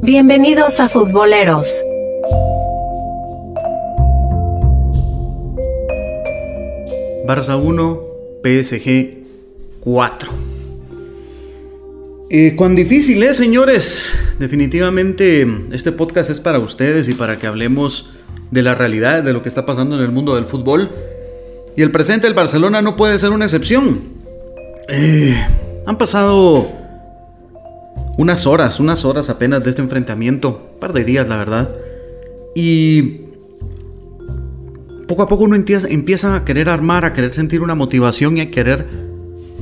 Bienvenidos a Futboleros. Barça 1, PSG 4. Eh, cuán difícil es, señores. Definitivamente este podcast es para ustedes y para que hablemos de la realidad, de lo que está pasando en el mundo del fútbol. Y el presente del Barcelona no puede ser una excepción. Eh, han pasado unas horas, unas horas apenas de este enfrentamiento. Un par de días, la verdad. Y poco a poco uno empieza a querer armar, a querer sentir una motivación y a querer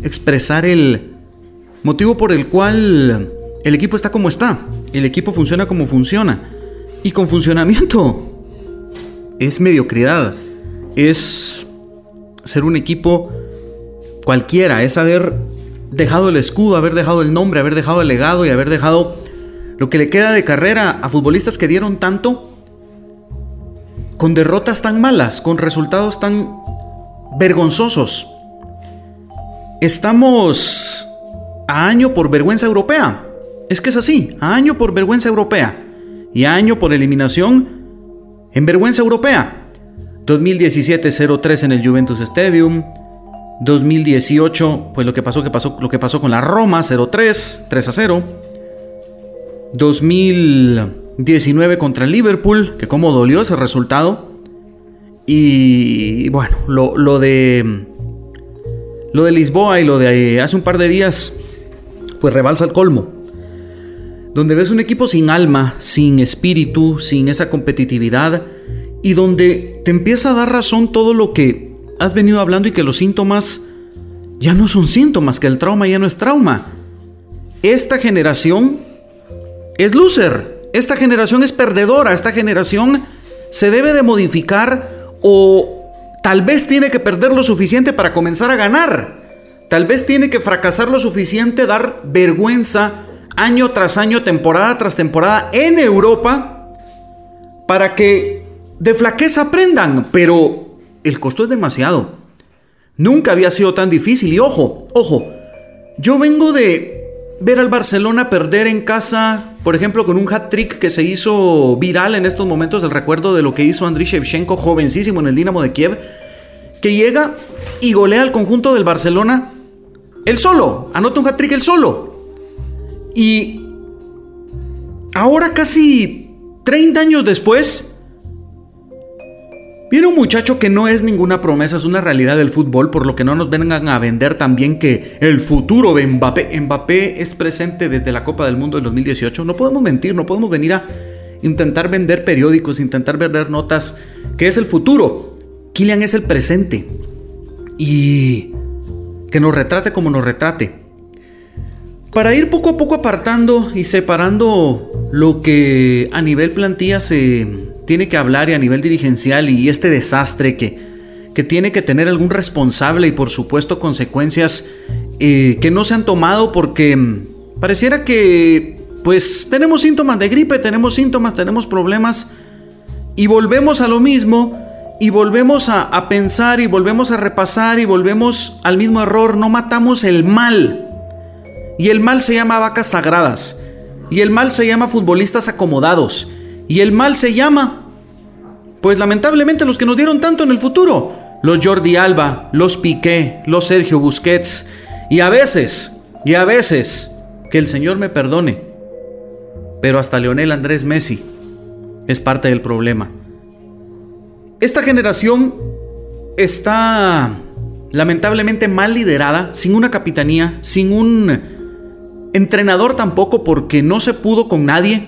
expresar el motivo por el cual el equipo está como está. El equipo funciona como funciona. Y con funcionamiento es mediocridad. Es ser un equipo cualquiera. Es haber dejado el escudo, haber dejado el nombre, haber dejado el legado y haber dejado lo que le queda de carrera a futbolistas que dieron tanto con derrotas tan malas, con resultados tan vergonzosos. Estamos a año por vergüenza europea. Es que es así, a año por vergüenza europea y a año por eliminación en vergüenza europea. 2017 0-3 en el Juventus Stadium. 2018, pues lo que pasó, que pasó, lo que pasó con la Roma 0-3, 3 0. 2019 contra el Liverpool, que cómo dolió ese resultado. Y bueno, lo, lo de lo de Lisboa y lo de hace un par de días, pues rebalsa el colmo. Donde ves un equipo sin alma, sin espíritu, sin esa competitividad y donde te empieza a dar razón todo lo que has venido hablando y que los síntomas ya no son síntomas, que el trauma ya no es trauma. Esta generación es loser, esta generación es perdedora, esta generación se debe de modificar o tal vez tiene que perder lo suficiente para comenzar a ganar. Tal vez tiene que fracasar lo suficiente, dar vergüenza año tras año, temporada tras temporada en Europa, para que de flaqueza aprendan, pero el costo es demasiado. Nunca había sido tan difícil y ojo, ojo, yo vengo de ver al Barcelona perder en casa, por ejemplo, con un hat-trick que se hizo viral en estos momentos, el recuerdo de lo que hizo Andriy Shevchenko, jovencísimo en el Dinamo de Kiev, que llega y golea al conjunto del Barcelona él solo, anota un hat-trick él solo. Y ahora casi 30 años después, Viene un muchacho que no es ninguna promesa, es una realidad del fútbol, por lo que no nos vengan a vender también que el futuro de Mbappé, Mbappé es presente desde la Copa del Mundo del 2018. No podemos mentir, no podemos venir a intentar vender periódicos, intentar vender notas, que es el futuro. Kylian es el presente. Y que nos retrate como nos retrate. Para ir poco a poco apartando y separando lo que a nivel plantilla se tiene que hablar y a nivel dirigencial y este desastre que, que tiene que tener algún responsable y por supuesto consecuencias eh, que no se han tomado porque mm, pareciera que pues tenemos síntomas de gripe, tenemos síntomas, tenemos problemas y volvemos a lo mismo y volvemos a, a pensar y volvemos a repasar y volvemos al mismo error, no matamos el mal. Y el mal se llama vacas sagradas. Y el mal se llama futbolistas acomodados. Y el mal se llama, pues lamentablemente los que nos dieron tanto en el futuro. Los Jordi Alba, los Piqué, los Sergio Busquets. Y a veces, y a veces, que el Señor me perdone. Pero hasta Leonel Andrés Messi es parte del problema. Esta generación está lamentablemente mal liderada, sin una capitanía, sin un entrenador tampoco porque no se pudo con nadie.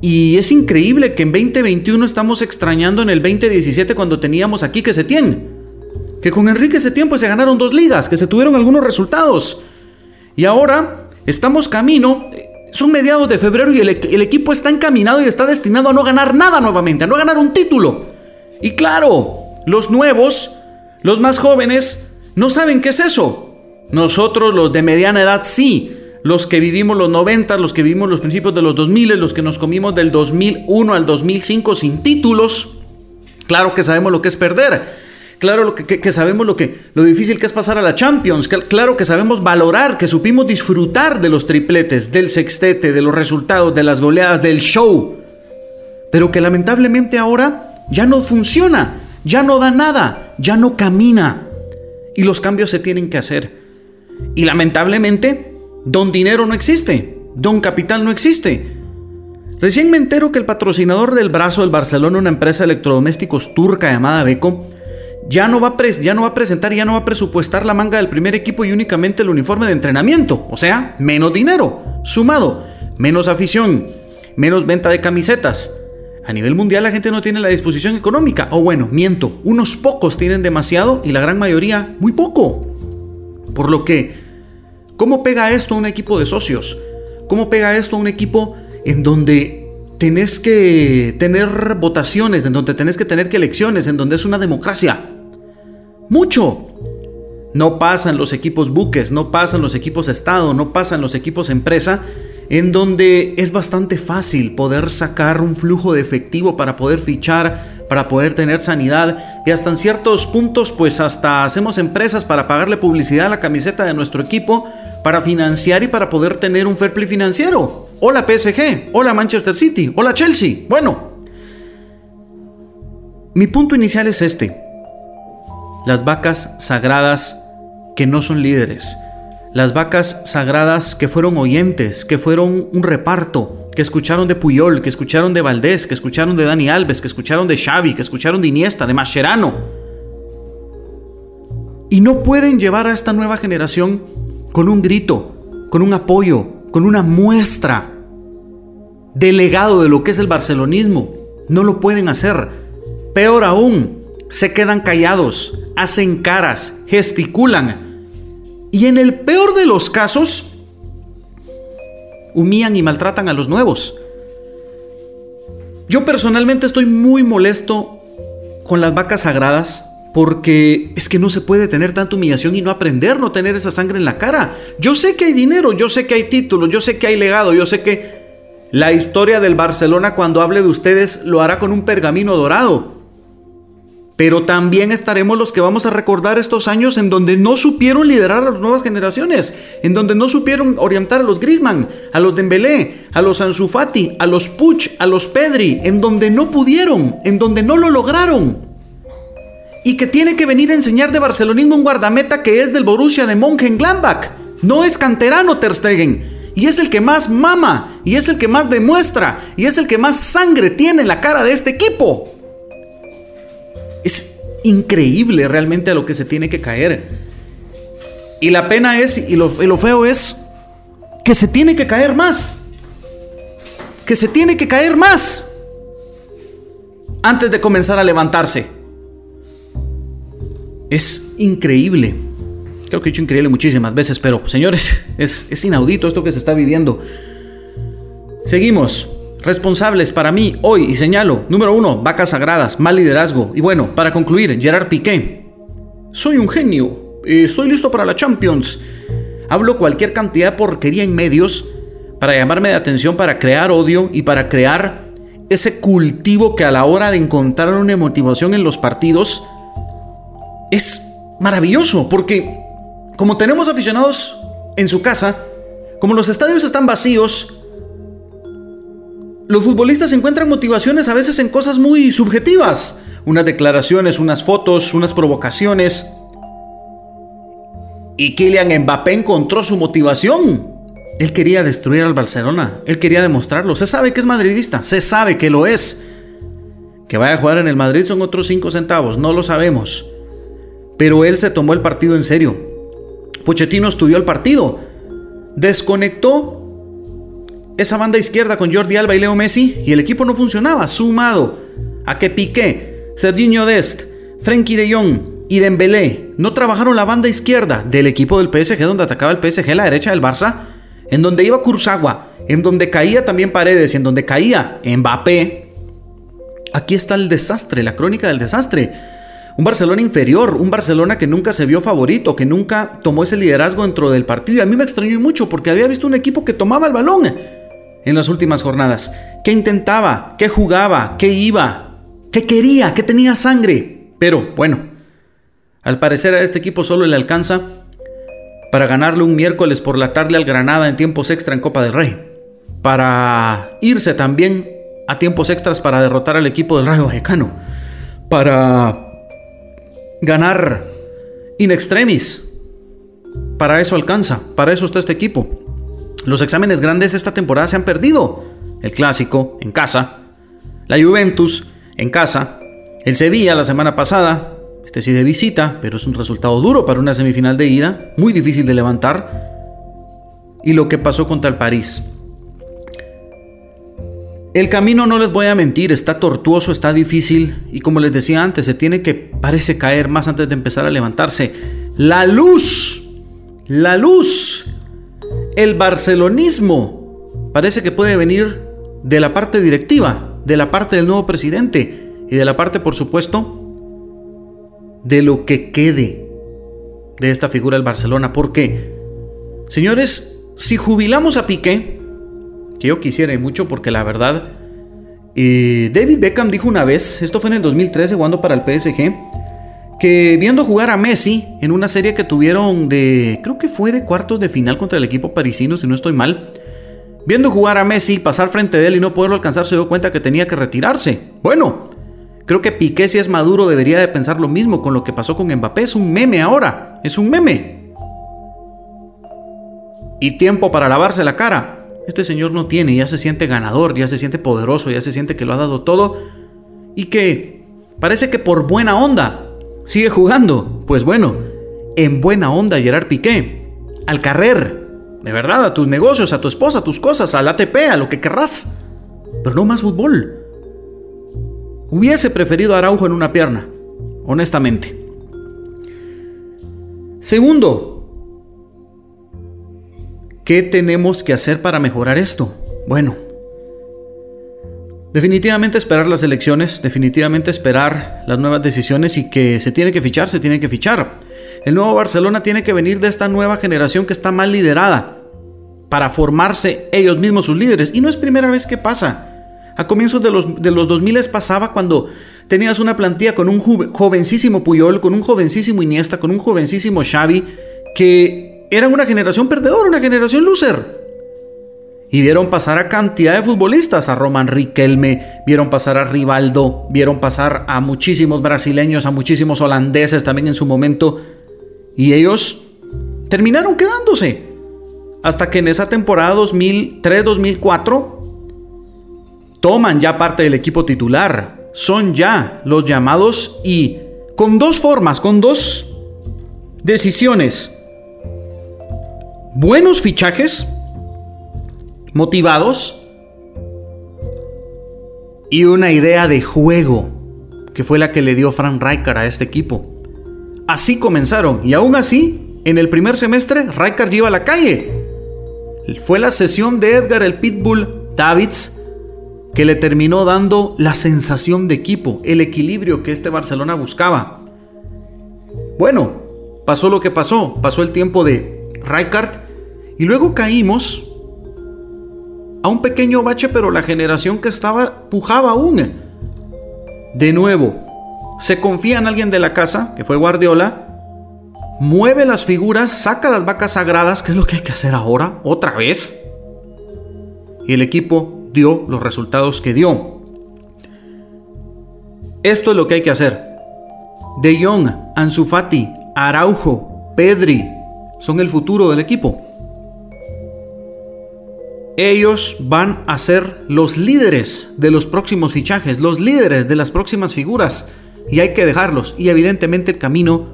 Y es increíble que en 2021 estamos extrañando en el 2017 cuando teníamos aquí que Setién. Que con Enrique Setién pues se ganaron dos ligas, que se tuvieron algunos resultados. Y ahora estamos camino, son mediados de febrero y el equipo está encaminado y está destinado a no ganar nada nuevamente, a no ganar un título. Y claro, los nuevos, los más jóvenes, no saben qué es eso. Nosotros los de mediana edad sí los que vivimos los 90, los que vivimos los principios de los 2000, los que nos comimos del 2001 al 2005 sin títulos, claro que sabemos lo que es perder. Claro que, sabemos lo, que, lo difícil que es pasar a la Champions. Claro que sabemos valorar, que supimos disfrutar de los tripletes, del sextete, de los resultados, de las goleadas, del show. Pero que lamentablemente ahora ya no funciona, ya no da nada, ya no camina. Y los cambios se tienen que hacer. Y lamentablemente, don dinero no existe, don capital no existe. Recién me entero que el patrocinador del brazo del Barcelona, una empresa de electrodomésticos turca llamada Beco, ya no, va ya no va a presentar, ya no va a presupuestar la manga del primer equipo y únicamente el uniforme de entrenamiento. O sea, menos dinero. Sumado, menos afición, menos venta de camisetas. A nivel mundial la gente no tiene la disposición económica. O bueno, miento, unos pocos tienen demasiado y la gran mayoría muy poco. Por lo que, ¿cómo pega esto a un equipo de socios? ¿Cómo pega esto a un equipo en donde tenés que tener votaciones, en donde tenés que tener elecciones, en donde es una democracia? Mucho. No pasan los equipos buques, no pasan los equipos Estado, no pasan los equipos empresa, en donde es bastante fácil poder sacar un flujo de efectivo para poder fichar, para poder tener sanidad y hasta en ciertos puntos pues hasta hacemos empresas para pagarle publicidad a la camiseta de nuestro equipo, para financiar y para poder tener un fair play financiero. Hola PSG, hola Manchester City, hola Chelsea. Bueno, mi punto inicial es este las vacas sagradas que no son líderes, las vacas sagradas que fueron oyentes, que fueron un reparto, que escucharon de Puyol, que escucharon de Valdés, que escucharon de Dani Alves, que escucharon de Xavi, que escucharon de Iniesta, de Mascherano. Y no pueden llevar a esta nueva generación con un grito, con un apoyo, con una muestra de legado de lo que es el barcelonismo. No lo pueden hacer. Peor aún, se quedan callados, hacen caras, gesticulan y en el peor de los casos humillan y maltratan a los nuevos. Yo personalmente estoy muy molesto con las vacas sagradas porque es que no se puede tener tanta humillación y no aprender, no tener esa sangre en la cara. Yo sé que hay dinero, yo sé que hay títulos, yo sé que hay legado, yo sé que la historia del Barcelona cuando hable de ustedes lo hará con un pergamino dorado. Pero también estaremos los que vamos a recordar estos años en donde no supieron liderar a las nuevas generaciones, en donde no supieron orientar a los Grisman, a los Dembélé, a los Ansu Fati, a los Puch, a los Pedri, en donde no pudieron, en donde no lo lograron. Y que tiene que venir a enseñar de barcelonismo un guardameta que es del Borussia de Mönchengladbach. No es canterano Ter Stegen. Y es el que más mama, y es el que más demuestra, y es el que más sangre tiene en la cara de este equipo. Es increíble realmente a lo que se tiene que caer. Y la pena es, y lo, feo es, que se tiene que caer más. Que se tiene que caer más. Antes de comenzar a levantarse. Es increíble. Creo que he dicho increíble muchísimas veces, pero señores, es, inaudito esto que se está viviendo. Seguimos. Responsables para mí hoy, y señalo, número uno, vacas sagradas, mal liderazgo. Y bueno, para concluir, Gerard Piqué. Soy un genio, estoy listo para la Champions. Hablo cualquier cantidad de porquería en medios para llamarme de atención, para crear odio y para crear ese cultivo que a la hora de encontrar una motivación en los partidos es maravilloso, porque como tenemos aficionados en su casa, como los estadios están vacíos, los futbolistas encuentran motivaciones a veces en cosas muy subjetivas. Unas declaraciones, unas fotos, unas provocaciones. Y Kylian Mbappé encontró su motivación. Él quería destruir al Barcelona. Él quería demostrarlo. Se sabe que es madridista. Se sabe que lo es. Que vaya a jugar en el Madrid son otros 5 centavos. No lo sabemos. Pero él se tomó el partido en serio. Pochettino estudió el partido. Desconectó esa banda izquierda con Jordi Alba y Leo Messi y el equipo no funcionaba, sumado a que Piqué, Serginho Dest, Frenkie de Jong y Dembélé no trabajaron la banda izquierda del equipo del PSG donde atacaba el PSG la derecha del Barça, en donde iba Kurzawa, en donde caía también Paredes y en donde caía Mbappé. Aquí está el desastre, la crónica del desastre. Un Barcelona inferior, un Barcelona que nunca se vio favorito, que nunca tomó ese liderazgo dentro del partido. Y a mí me extrañó mucho porque había visto un equipo que tomaba el balón en las últimas jornadas. ¿Qué intentaba? ¿Qué jugaba? ¿Qué iba? ¿Qué quería? ¿Qué tenía sangre? Pero bueno, Al parecer a este equipo solo le alcanza para ganarle un miércoles por la tarde al Granada en tiempos extra en Copa del Rey. Para irse también a tiempos extras para derrotar al equipo del Rayo Vallecano. Para ganar in extremis. Para eso alcanza, para eso está este equipo. Los exámenes grandes esta temporada se han perdido. El clásico en casa, la Juventus en casa, el Sevilla la semana pasada, este sí de visita, pero es un resultado duro para una semifinal de ida, muy difícil de levantar. Y lo que pasó contra el París. El camino, no les voy a mentir, está tortuoso, está difícil y como les decía antes, se tiene que, parece caer más antes de empezar a levantarse. La luz, la luz, el barcelonismo, parece que puede venir de la parte directiva, de la parte del nuevo presidente y de la parte, por supuesto, de lo que quede de esta figura del Barcelona. Porque, señores, si jubilamos a Piqué, que yo quisiera mucho porque la verdad, eh, David Beckham dijo una vez, esto fue en el 2013 jugando para el PSG, que viendo jugar a Messi en una serie que tuvieron de, creo que fue de cuartos de final contra el equipo parisino, si no estoy mal, viendo jugar a Messi, pasar frente de él y no poderlo alcanzar, se dio cuenta que tenía que retirarse. Bueno, Creo que Piqué si es maduro debería de pensar lo mismo con lo que pasó con Mbappé. Es un meme ahora, es un meme. Y tiempo para lavarse la cara. Este señor no tiene, ya se siente ganador, ya se siente poderoso, ya se siente que lo ha dado todo. Y que parece que por buena onda sigue jugando. Pues bueno, en buena onda Gerard Piqué. Al carrer. De verdad, a tus negocios, a tu esposa, a tus cosas, al ATP, a lo que querrás. Pero no más fútbol. Hubiese preferido a Araujo en una pierna, honestamente. Segundo, ¿qué tenemos que hacer para mejorar esto? Bueno, definitivamente esperar las elecciones, definitivamente esperar las nuevas decisiones y que se tiene que fichar, se tiene que fichar. El nuevo Barcelona tiene que venir de esta nueva generación que está mal liderada para formarse ellos mismos sus líderes. Y no es primera vez que pasa. A comienzos de los, de los 2000 pasaba cuando tenías una plantilla con un jovencísimo Puyol, con un jovencísimo Iniesta, con un jovencísimo Xavi, que eran una generación perdedora, una generación loser. Y vieron pasar a cantidad de futbolistas, a Roman Riquelme, vieron pasar a Rivaldo, vieron pasar a muchísimos brasileños, a muchísimos holandeses también en su momento. Y ellos terminaron quedándose. Hasta que en esa temporada 2003-2004 toman ya parte del equipo titular, son ya los llamados y con dos formas, con dos decisiones. Buenos fichajes, motivados, y una idea de juego, que fue la que le dio Frank Rijkaard a este equipo. Así comenzaron, y aún así, en el primer semestre, Rijkaard lleva a la calle. Fue la sesión de Edgar el Pitbull Davids que le terminó dando la sensación de equipo, el equilibrio que este Barcelona buscaba. Bueno, pasó lo que pasó, pasó el tiempo de Rijkaard y luego caímos a un pequeño bache, pero la generación que estaba pujaba aún. De nuevo, se confía en alguien de la casa, que fue Guardiola, mueve las figuras, saca las vacas sagradas, que es lo que hay que hacer ahora, otra vez. Y el equipo dio los resultados que dio. Esto es lo que hay que hacer. De Jong, Ansu Fati, Araujo, Pedri son el futuro del equipo. Ellos van a ser los líderes de los próximos fichajes, los líderes de las próximas figuras y hay que dejarlos. Y evidentemente el camino,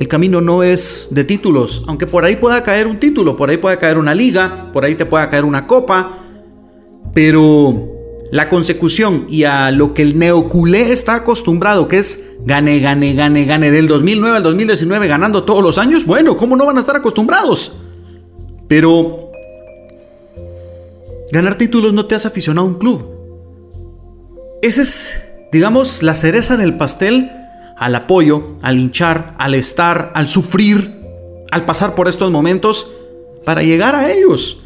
el camino no es de títulos, aunque por ahí pueda caer un título, por ahí pueda caer una liga, por ahí te pueda caer una copa, pero la consecución y a lo que el neoculé está acostumbrado, que es gane, gane, gane, gane, del 2009 al 2019 ganando todos los años, bueno, ¿cómo no van a estar acostumbrados? Pero ganar títulos no te hace aficionado a un club. Esa es, digamos, la cereza del pastel al apoyo, al hinchar, al estar, al sufrir, al pasar por estos momentos para llegar a ellos.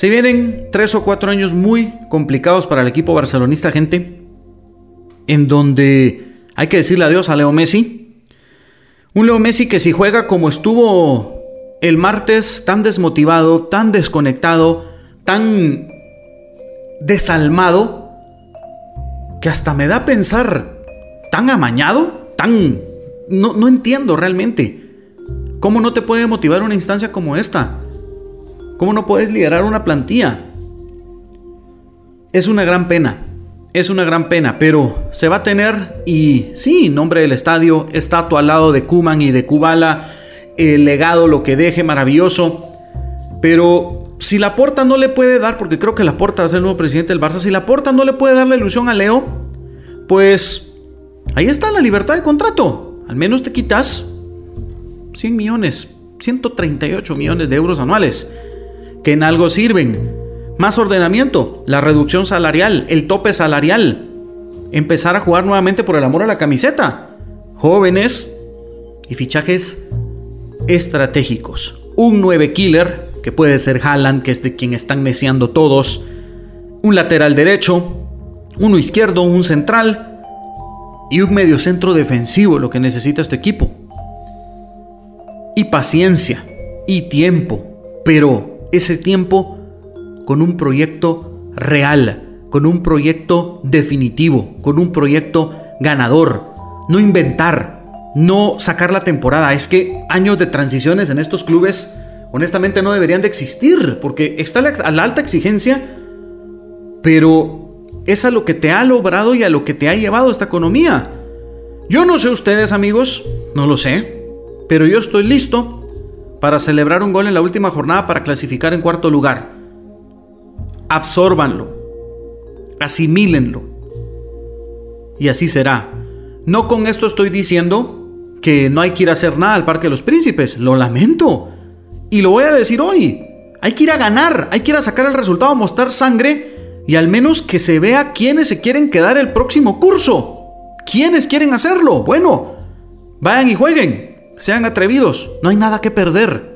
Se vienen tres o cuatro años muy complicados para el equipo barcelonista, gente, en donde hay que decirle adiós a Leo Messi, Un Leo Messi que si juega como estuvo el martes, tan desmotivado, tan desconectado, tan desalmado, que hasta me da a pensar, tan amañado, tan... No, no entiendo realmente. ¿Cómo no te puede motivar una instancia como esta? ¿Cómo no puedes liderar una plantilla? Es una gran pena, es una gran pena, pero se va a tener y sí, nombre del estadio, estatua al lado de Kuman y de Kubala, el legado, lo que deje, maravilloso. Pero si la Porta no le puede dar, porque creo que la Porta va a ser el nuevo presidente del Barça, si la Porta no le puede dar la ilusión a Leo, pues ahí está la libertad de contrato. Al menos te quitas 100 millones, 138 millones de euros anuales, que en algo sirven. Más ordenamiento, la reducción salarial, el tope salarial, empezar a jugar nuevamente por el amor a la camiseta, jóvenes y fichajes estratégicos. Un 9 killer, que puede ser Haaland, que es de quien están deseando todos, un lateral derecho, uno izquierdo, un central y un mediocentro defensivo, lo que necesita este equipo y paciencia y tiempo, pero ese tiempo con un proyecto real, con un proyecto definitivo, con un proyecto ganador, no inventar, no sacar la temporada. Es que años de transiciones en estos clubes honestamente no deberían de existir, porque está a la alta exigencia, pero es a lo que te ha logrado y a lo que te ha llevado esta economía. Yo no sé ustedes amigos, no lo sé, pero yo estoy listo para celebrar un gol en la última jornada para clasificar en cuarto lugar. Absórbanlo, asimílenlo. Y así será. No con esto estoy diciendo que no hay que ir a hacer nada al Parque de los Príncipes, lo lamento. Y lo voy a decir hoy. Hay que ir a ganar, hay que ir a sacar el resultado, mostrar sangre y al menos que se vea quiénes se quieren quedar el próximo curso. ¿Quiénes quieren hacerlo? Bueno, vayan y jueguen sean atrevidos, no hay nada que perder.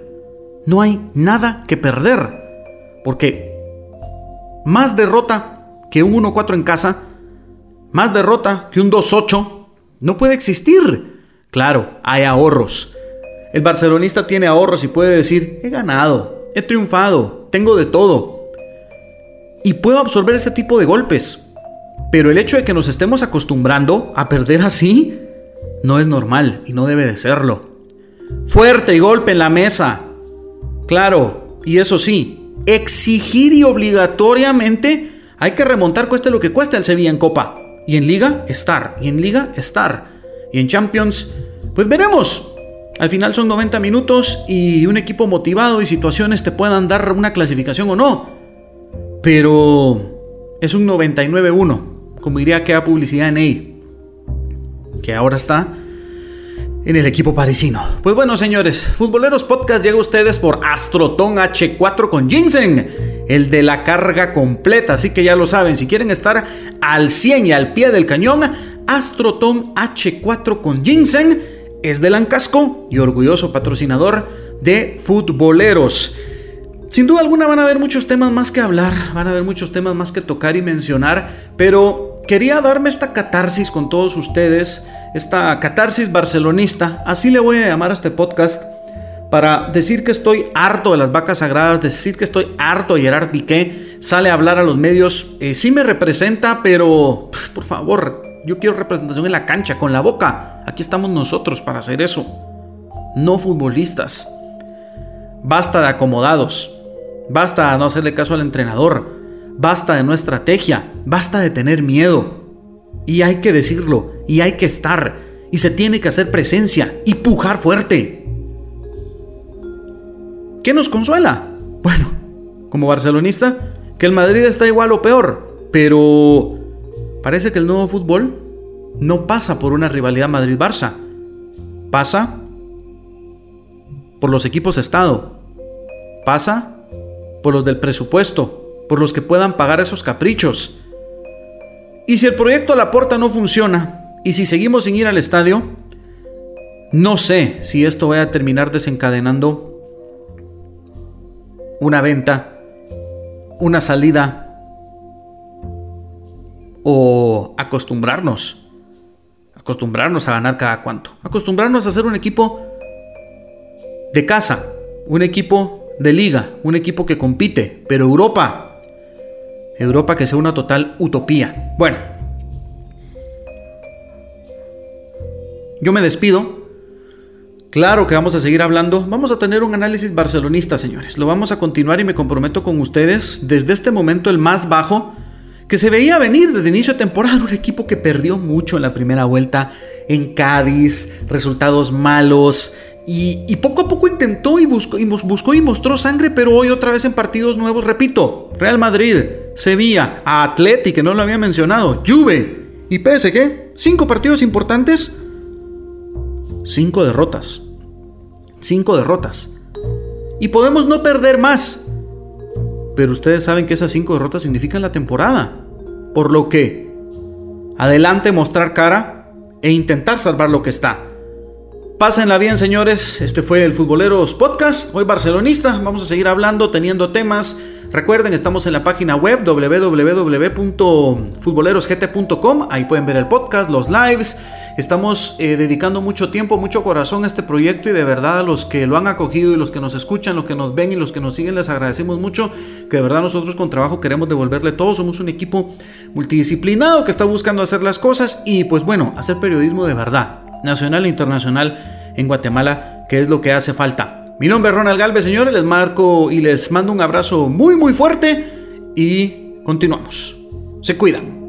No hay nada que perder. Porque más derrota que un 1-4 en casa, más derrota que un 2-8, no puede existir. Claro, hay ahorros. El barcelonista tiene ahorros y puede decir, he ganado, he triunfado, tengo de todo. Y puedo absorber este tipo de golpes. Pero el hecho de que nos estemos acostumbrando a perder así, no es normal y no debe de serlo. Fuerte y golpe en la mesa. Claro, y eso sí, exigir y obligatoriamente hay que remontar cueste lo que cueste el Sevilla en Copa. Y en Liga, estar. Y en Liga, estar. Y en Champions, pues veremos. Al final son 90 minutos y un equipo motivado y situaciones te puedan dar una clasificación o no. Pero es un 99-1, como diría que publicidad en ahí. Que ahora está en el equipo parisino. Pues bueno, señores, Futboleros Podcast llega a ustedes por Astroton H4 con Ginseng, el de la carga completa. Así que ya lo saben, si quieren estar al 100 y al pie del cañón, Astroton H4 con Ginseng es de Lancasco y orgulloso patrocinador de Futboleros. Sin duda alguna van a haber muchos temas más que hablar, van a haber muchos temas más que tocar y mencionar, pero quería darme esta catarsis con todos ustedes esta catarsis barcelonista, así le voy a llamar a este podcast, para decir que estoy harto de las vacas sagradas, decir que estoy harto de Gerard Piqué, sale a hablar a los medios, eh, sí me representa, pero por favor, yo quiero representación en la cancha, con la boca. Aquí estamos nosotros para hacer eso, no futbolistas. Basta de acomodados, basta de no hacerle caso al entrenador, basta de no estrategia, basta de tener miedo. Y hay que decirlo, y hay que estar, y se tiene que hacer presencia y pujar fuerte. ¿Qué nos consuela? Bueno, como barcelonista, que el Madrid está igual o peor, pero parece que el nuevo fútbol no pasa por una rivalidad Madrid-Barça, pasa por los equipos Estado, pasa por los del presupuesto, por los que puedan pagar esos caprichos y si el proyecto a la puerta no funciona, y si seguimos sin ir al estadio, no sé si esto va a terminar desencadenando una venta, una salida o acostumbrarnos. Acostumbrarnos a ganar cada cuanto. Acostumbrarnos a ser un equipo de casa, un equipo de liga, un equipo que compite. Pero Europa, Europa que sea una total utopía. Bueno, yo me despido. Claro que vamos a seguir hablando. Vamos a tener un análisis barcelonista, señores. Lo vamos a continuar y me comprometo con ustedes desde este momento el más bajo que se veía venir desde inicio de temporada. Un equipo que perdió mucho en la primera vuelta en Cádiz, resultados malos. Y, poco a poco intentó y buscó, y buscó y mostró sangre, pero hoy otra vez en partidos nuevos, repito, Real Madrid, Sevilla, Atleti, que no lo había mencionado, Juve y PSG, cinco partidos importantes, cinco derrotas. Cinco derrotas. Y podemos no perder más. Pero ustedes saben que esas cinco derrotas significan la temporada. Por lo que, adelante mostrar cara e intentar salvar lo que está. Pásenla bien, señores. Este fue el Futboleros Podcast. Hoy barcelonista. Vamos a seguir hablando, teniendo temas. Recuerden, estamos en la página web www.futbolerosgt.com. Ahí pueden ver el podcast, los lives Estamos eh, dedicando mucho tiempo, mucho corazón a este proyecto y de verdad a los que lo han acogido y los que nos escuchan, los que nos ven y los que nos siguen les agradecemos mucho que de verdad nosotros con trabajo queremos devolverle todo. Somos un equipo multidisciplinado que está buscando hacer las cosas y pues bueno, hacer periodismo de verdad, nacional e internacional en Guatemala, que es lo que hace falta. Mi nombre es Ronald Galvez, señores, les marco y les mando un abrazo muy muy fuerte y continuamos. Se cuidan.